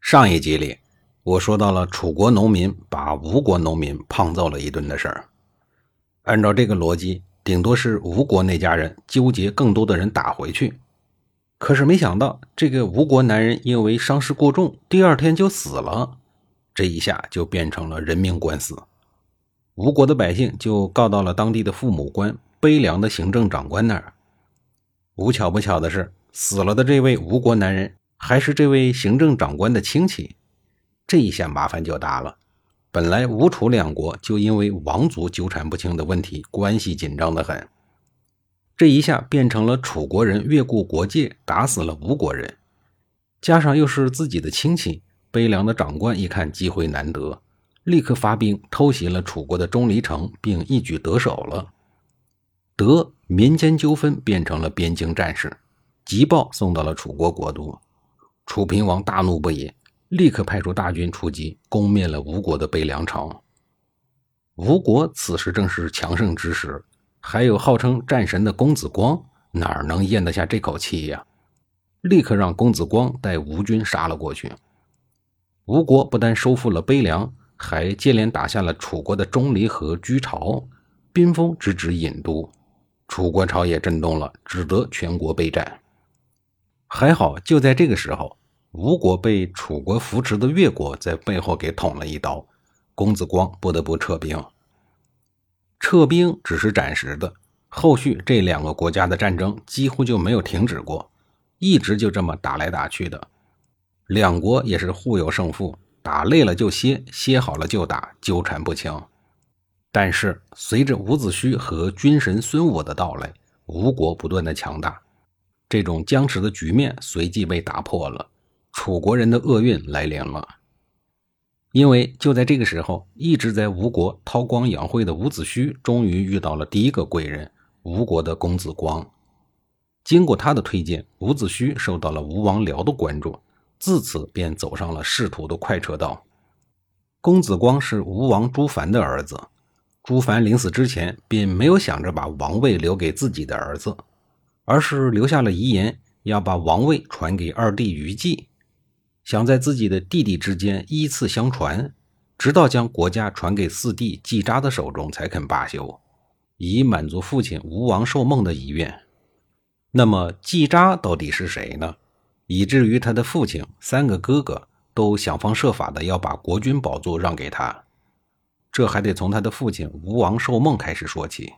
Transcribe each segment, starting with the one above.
上一集里，我说到了楚国农民把吴国农民胖揍了一顿的事儿。按照这个逻辑，顶多是吴国那家人纠结更多的人打回去。可是没想到，这个吴国男人因为伤势过重，第二天就死了。这一下就变成了人命官司。吴国的百姓就告到了当地的父母官悲凉的行政长官那儿。无巧不巧的是，死了的这位吴国男人。还是这位行政长官的亲戚，这一下麻烦就大了。本来吴楚两国就因为王族纠缠不清的问题，关系紧张的很。这一下变成了楚国人越过国界打死了吴国人，加上又是自己的亲戚，悲凉的长官一看机会难得，立刻发兵偷袭了楚国的钟离城，并一举得手了。得民间纠纷变成了边境战事，急报送到了楚国国都。楚平王大怒不已，立刻派出大军出击，攻灭了吴国的北凉城。吴国此时正是强盛之时，还有号称战神的公子光，哪能咽得下这口气呀？立刻让公子光带吴军杀了过去。吴国不但收复了北凉，还接连打下了楚国的钟离和居巢，兵锋直指郢都。楚国朝野震动了，只得全国备战。还好，就在这个时候。吴国被楚国扶持的越国在背后给捅了一刀，公子光不得不撤兵。撤兵只是暂时的，后续这两个国家的战争几乎就没有停止过，一直就这么打来打去的。两国也是互有胜负，打累了就歇，歇好了就打，纠缠不清。但是随着伍子胥和军神孙武的到来，吴国不断的强大，这种僵持的局面随即被打破了。楚国人的厄运来临了，因为就在这个时候，一直在吴国韬光养晦的伍子胥，终于遇到了第一个贵人——吴国的公子光。经过他的推荐，伍子胥受到了吴王僚的关注，自此便走上了仕途的快车道。公子光是吴王朱凡的儿子，朱凡临死之前并没有想着把王位留给自己的儿子，而是留下了遗言，要把王位传给二弟于忌。想在自己的弟弟之间依次相传，直到将国家传给四弟季札的手中才肯罢休，以满足父亲吴王寿梦的遗愿。那么季札到底是谁呢？以至于他的父亲、三个哥哥都想方设法的要把国君宝座让给他。这还得从他的父亲吴王寿梦开始说起。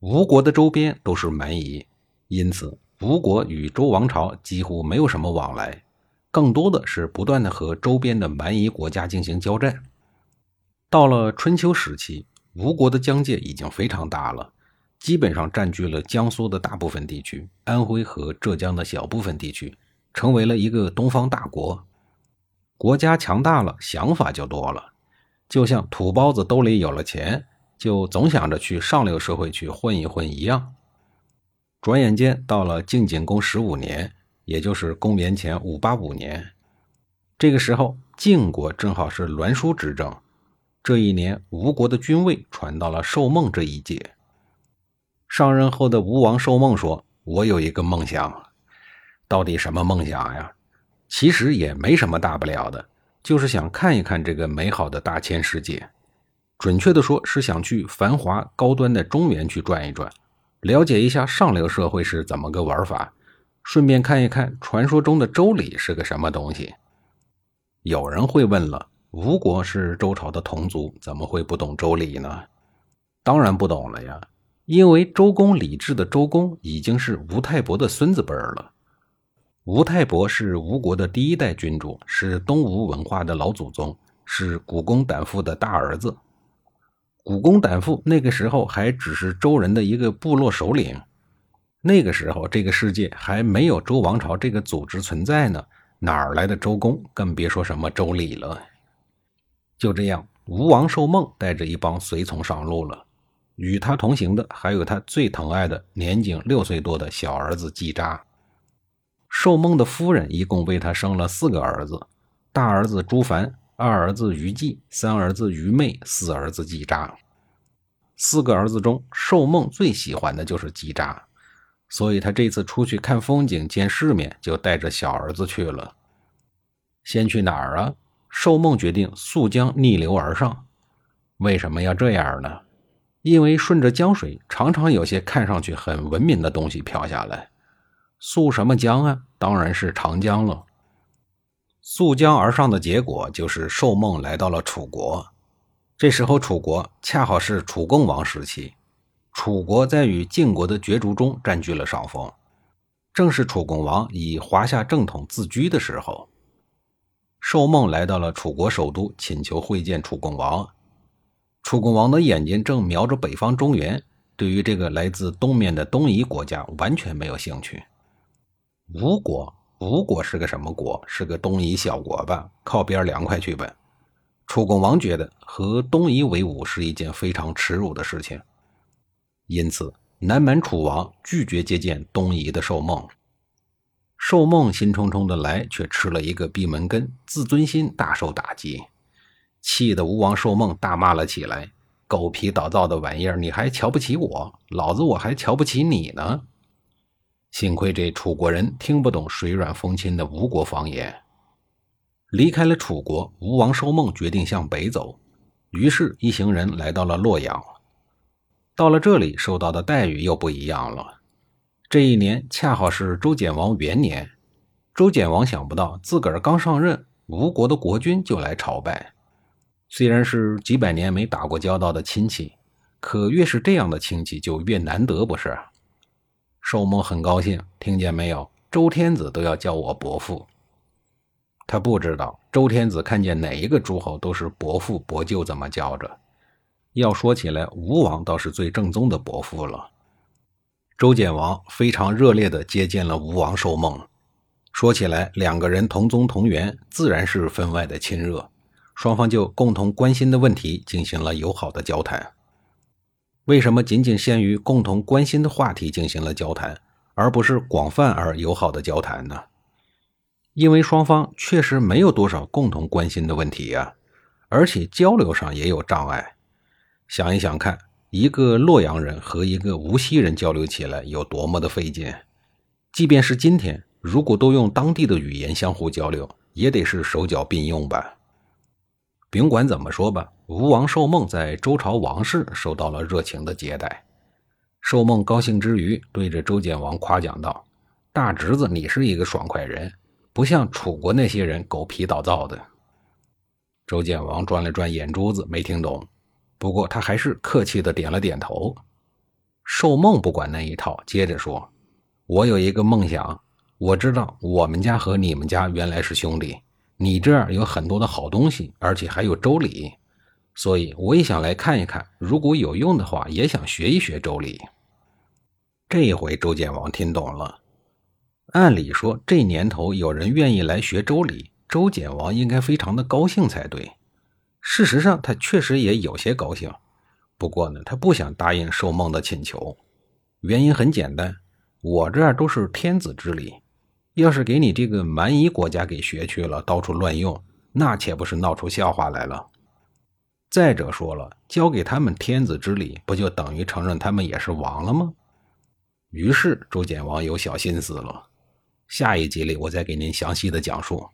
吴国的周边都是蛮夷，因此吴国与周王朝几乎没有什么往来。更多的是不断的和周边的蛮夷国家进行交战。到了春秋时期，吴国的疆界已经非常大了，基本上占据了江苏的大部分地区、安徽和浙江的小部分地区，成为了一个东方大国。国家强大了，想法就多了，就像土包子兜里有了钱，就总想着去上流社会去混一混一样。转眼间到了晋景公十五年。也就是公元前五八五年，这个时候晋国正好是栾书执政。这一年，吴国的君位传到了寿梦这一届。上任后的吴王寿梦说：“我有一个梦想，到底什么梦想呀？其实也没什么大不了的，就是想看一看这个美好的大千世界。准确的说，是想去繁华高端的中原去转一转，了解一下上流社会是怎么个玩法。”顺便看一看传说中的周礼是个什么东西。有人会问了：吴国是周朝的同族，怎么会不懂周礼呢？当然不懂了呀，因为周公李治的周公已经是吴太伯的孙子辈了。吴太伯是吴国的第一代君主，是东吴文化的老祖宗，是古公胆父的大儿子。古公胆父那个时候还只是周人的一个部落首领。那个时候，这个世界还没有周王朝这个组织存在呢，哪儿来的周公？更别说什么周礼了。就这样，吴王寿梦带着一帮随从上路了。与他同行的还有他最疼爱的年仅六岁多的小儿子季札。寿梦的夫人一共为他生了四个儿子：大儿子朱凡，二儿子于季，三儿子于昧，四儿子季札。四个儿子中，寿梦最喜欢的就是季札，所以他这次出去看风景、见世面，就带着小儿子去了。先去哪儿啊？寿梦决定溯江逆流而上。为什么要这样呢？因为顺着江水，常常有些看上去很文明的东西飘下来。溯什么江啊？当然是长江了。溯江而上的结果就是寿梦来到了楚国。这时候，楚国恰好是楚共王时期，楚国在与晋国的角逐中占据了上风，正是楚共王以华夏正统自居的时候。寿梦来到了楚国首都，请求会见楚共王。楚共王的眼睛正瞄着北方中原，对于这个来自东面的东夷国家完全没有兴趣。吴国，吴国是个什么国？是个东夷小国吧？靠边凉快去呗。楚共王觉得和东夷为伍是一件非常耻辱的事情，因此南蛮楚王拒绝接见东夷的寿梦。寿梦兴冲冲的来，却吃了一个闭门羹，自尊心大受打击。气得吴王寿梦大骂了起来：“狗皮倒灶的玩意儿，你还瞧不起我？老子我还瞧不起你呢！”幸亏这楚国人听不懂水软风轻的吴国方言。离开了楚国，吴王寿梦决定向北走，于是，一行人来到了洛阳。到了这里，受到的待遇又不一样了。这一年恰好是周简王元年，周简王想不到自个儿刚上任，吴国的国君就来朝拜。虽然是几百年没打过交道的亲戚，可越是这样的亲戚就越难得，不是？寿梦很高兴，听见没有？周天子都要叫我伯父。他不知道周天子看见哪一个诸侯都是伯父伯舅这么叫着。要说起来，吴王倒是最正宗的伯父了。周简王非常热烈地接见了吴王寿梦。说起来，两个人同宗同源，自然是分外的亲热。双方就共同关心的问题进行了友好的交谈。为什么仅仅限于共同关心的话题进行了交谈，而不是广泛而友好的交谈呢？因为双方确实没有多少共同关心的问题呀，而且交流上也有障碍。想一想看，一个洛阳人和一个无锡人交流起来有多么的费劲。即便是今天，如果都用当地的语言相互交流，也得是手脚并用吧。甭管怎么说吧，吴王寿梦在周朝王室受到了热情的接待。寿梦高兴之余，对着周简王夸奖道：“大侄子，你是一个爽快人，不像楚国那些人狗皮倒灶的。”周简王转了转眼珠子，没听懂，不过他还是客气的点了点头。寿梦不管那一套，接着说：“我有一个梦想，我知道我们家和你们家原来是兄弟。”你这儿有很多的好东西，而且还有周礼，所以我也想来看一看。如果有用的话，也想学一学周礼。这一回周简王听懂了。按理说，这年头有人愿意来学周礼，周简王应该非常的高兴才对。事实上，他确实也有些高兴。不过呢，他不想答应寿梦的请求，原因很简单，我这儿都是天子之礼。要是给你这个蛮夷国家给学去了，到处乱用，那岂不是闹出笑话来了？再者说了，交给他们天子之礼，不就等于承认他们也是王了吗？于是周简王有小心思了。下一集里，我再给您详细的讲述。